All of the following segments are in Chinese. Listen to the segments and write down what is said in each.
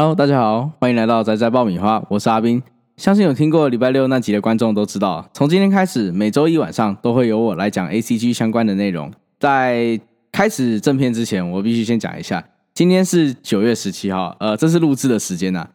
Hello，大家好，欢迎来到宅宅爆米花，我是阿斌。相信有听过礼拜六那集的观众都知道，从今天开始，每周一晚上都会由我来讲 A C G 相关的内容。在开始正片之前，我必须先讲一下，今天是九月十七号，呃，这是录制的时间呐。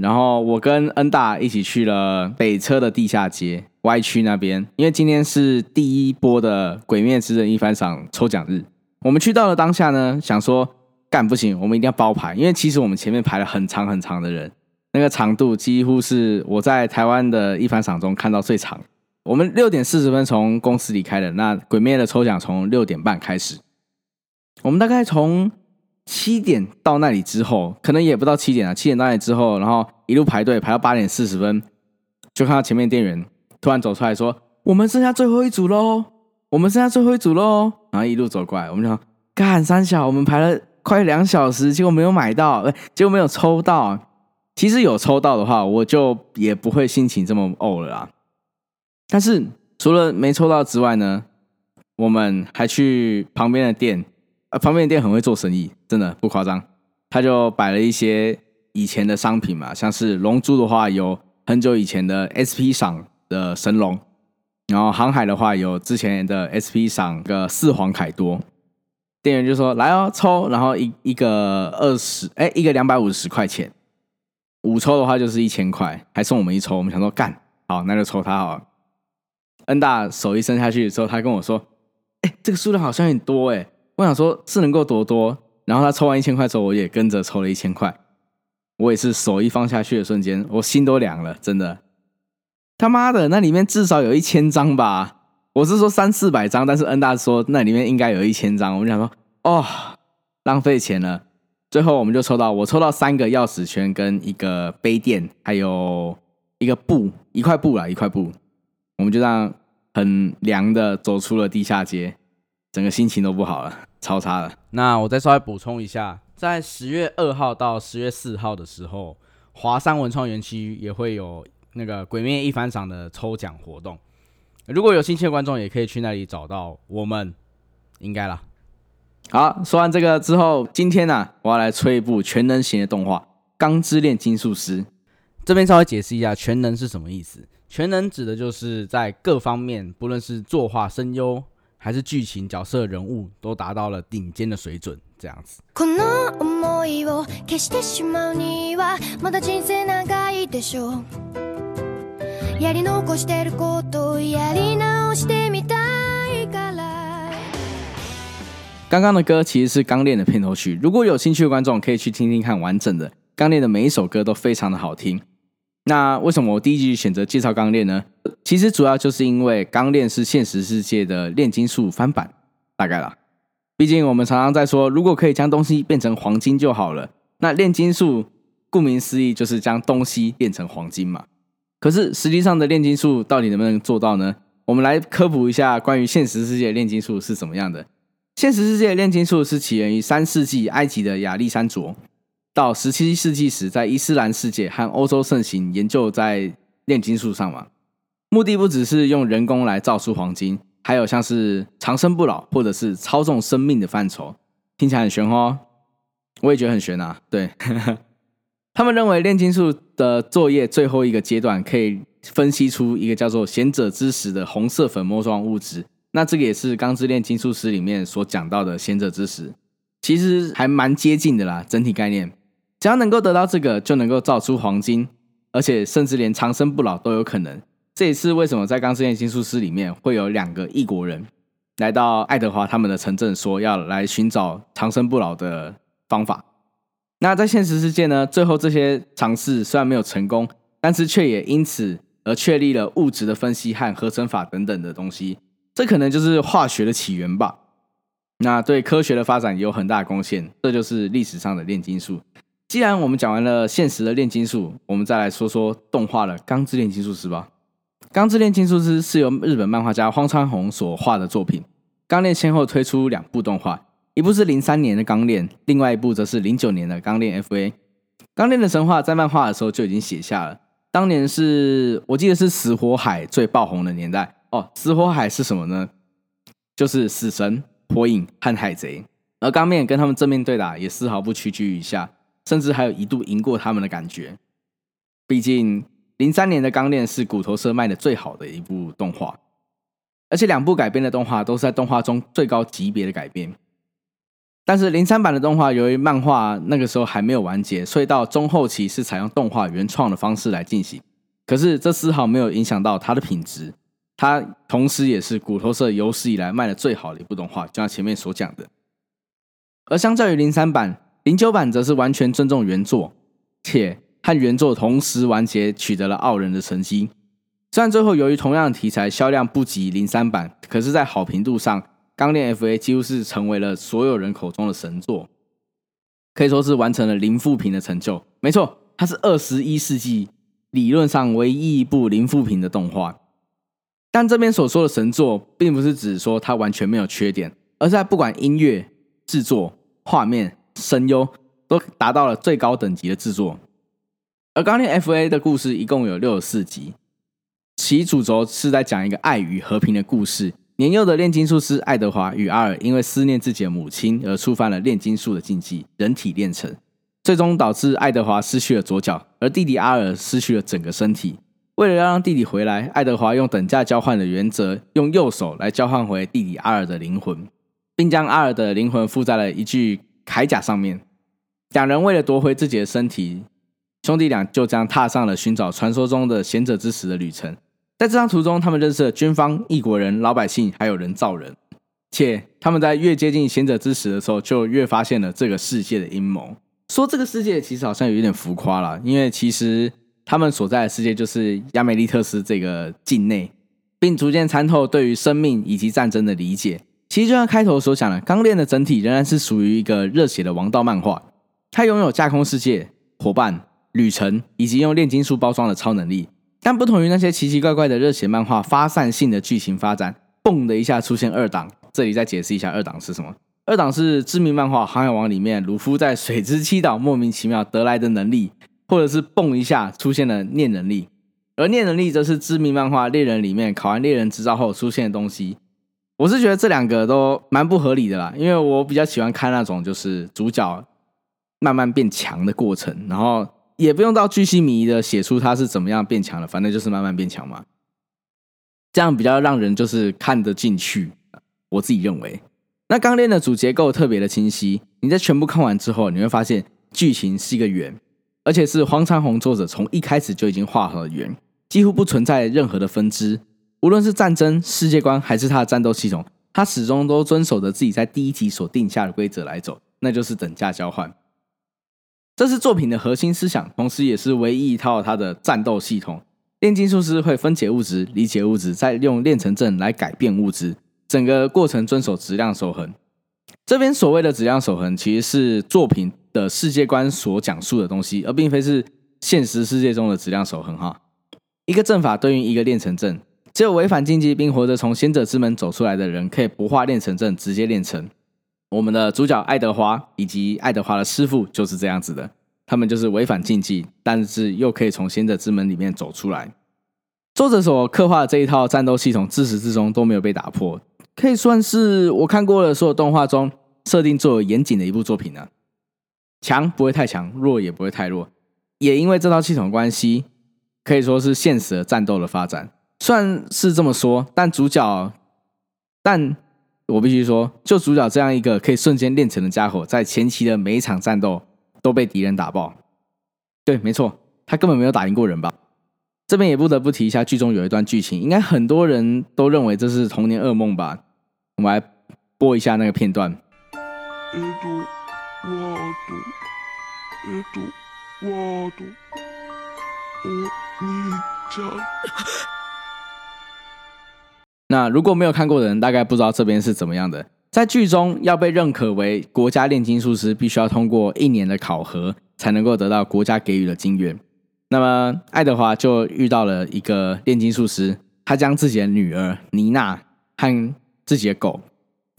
然后我跟恩大一起去了北车的地下街 Y 区那边，因为今天是第一波的《鬼灭之刃》一番赏抽奖日。我们去到了当下呢，想说。干不行，我们一定要包排，因为其实我们前面排了很长很长的人，那个长度几乎是我在台湾的一番赏中看到最长。我们六点四十分从公司离开的，那鬼灭的抽奖从六点半开始，我们大概从七点到那里之后，可能也不到七点啊，七点到那里之后，然后一路排队排到八点四十分，就看到前面店员突然走出来说：“我们剩下最后一组喽，我们剩下最后一组喽。”然后一路走过来，我们就说干三小，我们排了。快两小时，结果没有买到，结果没有抽到。其实有抽到的话，我就也不会心情这么怄了啦。但是除了没抽到之外呢，我们还去旁边的店，呃，旁边的店很会做生意，真的不夸张。他就摆了一些以前的商品嘛，像是龙珠的话，有很久以前的 SP 赏的神龙，然后航海的话，有之前的 SP 赏个四皇凯多。店员就说：“来哦，抽，然后一一个二十，哎，一个两百五十块钱，五抽的话就是一千块，还送我们一抽。我们想说干，好，那就抽他好了。恩大手一伸下去之后，他跟我说：，哎，这个数量好像很多哎。我想说，是能够多多。然后他抽完一千块之后，我也跟着抽了一千块。我也是手一放下去的瞬间，我心都凉了，真的。他妈的，那里面至少有一千张吧。”我是说三四百张，但是恩大说那里面应该有一千张，我们想说哦，浪费钱了。最后我们就抽到，我抽到三个钥匙圈跟一个杯垫，还有一个布，一块布啦，一块布。我们就这样很凉的走出了地下街，整个心情都不好了，超差了。那我再稍微补充一下，在十月二号到十月四号的时候，华山文创园区也会有那个《鬼灭一番赏》的抽奖活动。如果有兴趣的观众，也可以去那里找到我们，应该啦。好，说完这个之后，今天呢，我要来吹一部全能型的动画《钢之炼金术师》。这边稍微解释一下，全能是什么意思？全能指的就是在各方面，不论是作画、声优，还是剧情、角色、人物，都达到了顶尖的水准，这样子。刚刚的歌其实是《钢炼》的片头曲，如果有兴趣的观众可以去听听看完整的《钢炼》的每一首歌都非常的好听。那为什么我第一集选择介绍《钢炼》呢？其实主要就是因为《钢炼》是现实世界的炼金术翻版，大概啦。毕竟我们常常在说，如果可以将东西变成黄金就好了。那炼金术顾名思义就是将东西变成黄金嘛。可是实际上的炼金术到底能不能做到呢？我们来科普一下关于现实世界炼金术是怎么样的。现实世界炼金术是起源于三世纪埃及的亚历山卓，到十七世纪时在伊斯兰世界和欧洲盛行研究在炼金术上嘛。目的不只是用人工来造出黄金，还有像是长生不老或者是操纵生命的范畴。听起来很玄哦，我也觉得很玄啊。对。他们认为炼金术的作业最后一个阶段可以分析出一个叫做贤者之石的红色粉末状物质。那这个也是《钢之炼金术师》里面所讲到的贤者之石，其实还蛮接近的啦。整体概念，只要能够得到这个，就能够造出黄金，而且甚至连长生不老都有可能。这也是为什么在《钢之炼金术师》里面会有两个异国人来到爱德华他们的城镇，说要来寻找长生不老的方法。那在现实世界呢？最后这些尝试虽然没有成功，但是却也因此而确立了物质的分析和合成法等等的东西。这可能就是化学的起源吧。那对科学的发展有很大的贡献。这就是历史上的炼金术。既然我们讲完了现实的炼金术，我们再来说说动画的《钢之炼金术师》吧。《钢之炼金术师》是由日本漫画家荒川弘所画的作品。钢炼先后推出两部动画。一部是零三年的《钢炼》，另外一部则是零九年的《钢炼 FA》。《钢炼》的神话在漫画的时候就已经写下了。当年是我记得是死火海最爆红的年代哦。死火海是什么呢？就是死神、火影和海贼。而钢炼跟他们正面对打，也丝毫不屈居一下。甚至还有一度赢过他们的感觉。毕竟零三年的《钢炼》是骨头社卖的最好的一部动画，而且两部改编的动画都是在动画中最高级别的改编。但是零三版的动画由于漫画那个时候还没有完结，所以到中后期是采用动画原创的方式来进行。可是这丝毫没有影响到它的品质，它同时也是骨头社有史以来卖的最好的一部动画，就像前面所讲的。而相较于零三版，零九版则是完全尊重原作，且和原作同时完结，取得了傲人的成绩。虽然最后由于同样的题材销量不及零三版，可是，在好评度上，《钢炼 FA》几乎是成为了所有人口中的神作，可以说是完成了零负评的成就。没错，它是二十一世纪理论上唯一一部零负评的动画。但这边所说的神作，并不是指说它完全没有缺点，而是在不管音乐制作。画面、声优都达到了最高等级的制作。而《钢炼 FA》的故事一共有六十四集，其主轴是在讲一个爱与和平的故事。年幼的炼金术师爱德华与阿尔因为思念自己的母亲而触犯了炼金术的禁忌——人体炼成，最终导致爱德华失去了左脚，而弟弟阿尔失去了整个身体。为了要让弟弟回来，爱德华用等价交换的原则，用右手来交换回弟弟阿尔的灵魂。并将阿尔的灵魂附在了一具铠甲上面。两人为了夺回自己的身体，兄弟俩就这样踏上了寻找传说中的贤者之石的旅程。在这趟途中，他们认识了军方、异国人、老百姓，还有人造人。且他们在越接近贤者之石的时候，就越发现了这个世界的阴谋。说这个世界其实好像有点浮夸了，因为其实他们所在的世界就是亚美利特斯这个境内，并逐渐参透对于生命以及战争的理解。其实就像开头所讲的，《钢炼》的整体仍然是属于一个热血的王道漫画。它拥有架空世界、伙伴、旅程以及用炼金术包装的超能力。但不同于那些奇奇怪怪的热血漫画，发散性的剧情发展，嘣的一下出现二档。这里再解释一下，二档是什么？二档是知名漫画《航海王》里面鲁夫在水之七岛莫名其妙得来的能力，或者是嘣一下出现了念能力。而念能力则是知名漫画《猎人》里面考完猎人执照后出现的东西。我是觉得这两个都蛮不合理的啦，因为我比较喜欢看那种就是主角慢慢变强的过程，然后也不用到巨细迷的写出他是怎么样变强的，反正就是慢慢变强嘛，这样比较让人就是看得进去。我自己认为，那《钢炼》的主结构特别的清晰，你在全部看完之后，你会发现剧情是一个圆，而且是荒川弘作者从一开始就已经画好了圆，几乎不存在任何的分支。无论是战争世界观还是他的战斗系统，他始终都遵守着自己在第一集所定下的规则来走，那就是等价交换。这是作品的核心思想，同时也是唯一一套它的战斗系统。炼金术师会分解物质、理解物质，再用炼成阵来改变物质，整个过程遵守质量守恒。这边所谓的质量守恒，其实是作品的世界观所讲述的东西，而并非是现实世界中的质量守恒。哈，一个阵法对应一个炼成阵。只有违反禁忌并活着从贤者之门走出来的人，可以不化炼成阵，直接炼成。我们的主角爱德华以及爱德华的师傅就是这样子的，他们就是违反禁忌，但是又可以从先者之门里面走出来。作者所刻画的这一套战斗系统，自始至终都没有被打破，可以算是我看过的所有动画中设定最为严谨的一部作品了。强不会太强，弱也不会太弱，也因为这套系统关系，可以说是现实的战斗的发展。算是这么说，但主角，但我必须说，就主角这样一个可以瞬间练成的家伙，在前期的每一场战斗都被敌人打爆。对，没错，他根本没有打赢过人吧？这边也不得不提一下，剧中有一段剧情，应该很多人都认为这是童年噩梦吧？我们来播一下那个片段。那如果没有看过的人，大概不知道这边是怎么样的。在剧中，要被认可为国家炼金术师，必须要通过一年的考核，才能够得到国家给予的金元。那么，爱德华就遇到了一个炼金术师，他将自己的女儿妮娜和自己的狗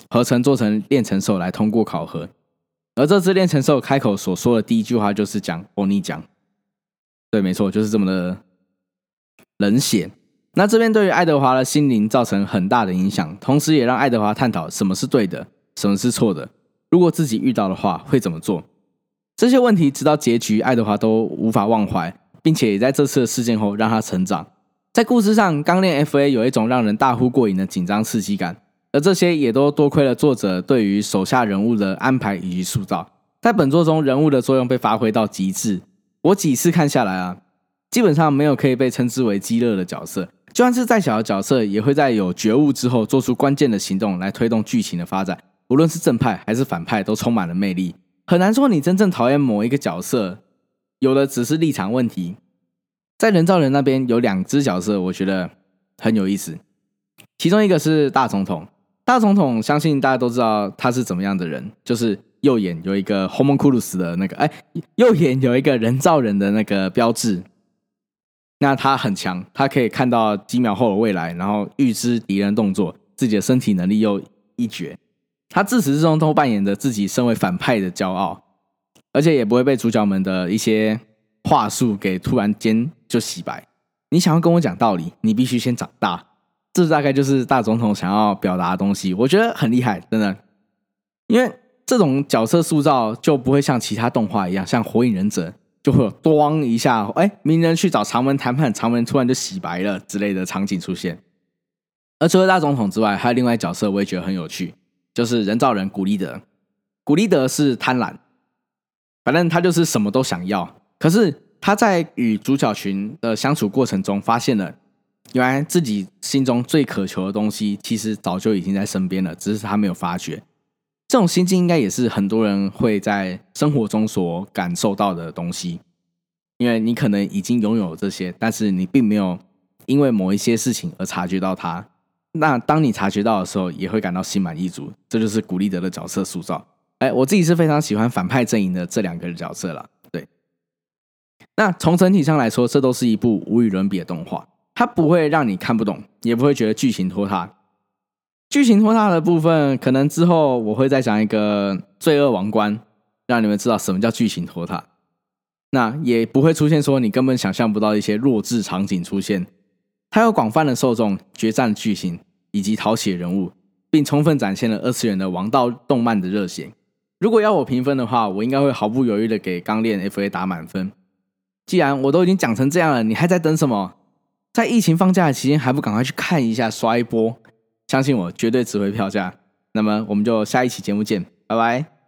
合成做成炼成兽来通过考核。而这只炼成兽开口所说的第一句话就是讲“欧尼讲”，对，没错，就是这么的冷血。那这边对于爱德华的心灵造成很大的影响，同时也让爱德华探讨什么是对的，什么是错的。如果自己遇到的话，会怎么做？这些问题直到结局，爱德华都无法忘怀，并且也在这次的事件后让他成长。在故事上，刚练 F A 有一种让人大呼过瘾的紧张刺激感，而这些也都多亏了作者对于手下人物的安排以及塑造。在本作中，人物的作用被发挥到极致。我几次看下来啊，基本上没有可以被称之为激乐的角色。就算是再小的角色，也会在有觉悟之后做出关键的行动来推动剧情的发展。无论是正派还是反派，都充满了魅力。很难说你真正讨厌某一个角色，有的只是立场问题。在人造人那边有两只角色，我觉得很有意思。其中一个是大总统，大总统相信大家都知道他是怎么样的人，就是右眼有一个 homunculus 的那个，哎，右眼有一个人造人的那个标志。那他很强，他可以看到几秒后的未来，然后预知敌人动作，自己的身体能力又一绝。他自始至终都扮演着自己身为反派的骄傲，而且也不会被主角们的一些话术给突然间就洗白。你想要跟我讲道理，你必须先长大。这大概就是大总统想要表达的东西，我觉得很厉害，真的。因为这种角色塑造就不会像其他动画一样，像火影忍者就会有“咣”一下，哎，鸣人去找长门谈判，长门突然就洗白了之类的场景出现。而除了大总统之外，还有另外角色，我也觉得很有趣。就是人造人古力德，古力德是贪婪，反正他就是什么都想要。可是他在与主角群的相处过程中，发现了原来自己心中最渴求的东西，其实早就已经在身边了，只是他没有发觉。这种心境应该也是很多人会在生活中所感受到的东西，因为你可能已经拥有这些，但是你并没有因为某一些事情而察觉到它。那当你察觉到的时候，也会感到心满意足。这就是古利德的角色塑造。哎，我自己是非常喜欢反派阵营的这两个角色了。对，那从整体上来说，这都是一部无与伦比的动画。它不会让你看不懂，也不会觉得剧情拖沓。剧情拖沓的部分，可能之后我会再讲一个罪恶王冠，让你们知道什么叫剧情拖沓。那也不会出现说你根本想象不到一些弱智场景出现。它有广泛的受众、决战剧情以及讨喜人物，并充分展现了二次元的王道动漫的热血。如果要我评分的话，我应该会毫不犹豫的给《钢炼 F A》打满分。既然我都已经讲成这样了，你还在等什么？在疫情放假期间，还不赶快去看一下、刷一波？相信我，绝对值回票价。那么，我们就下一期节目见，拜拜。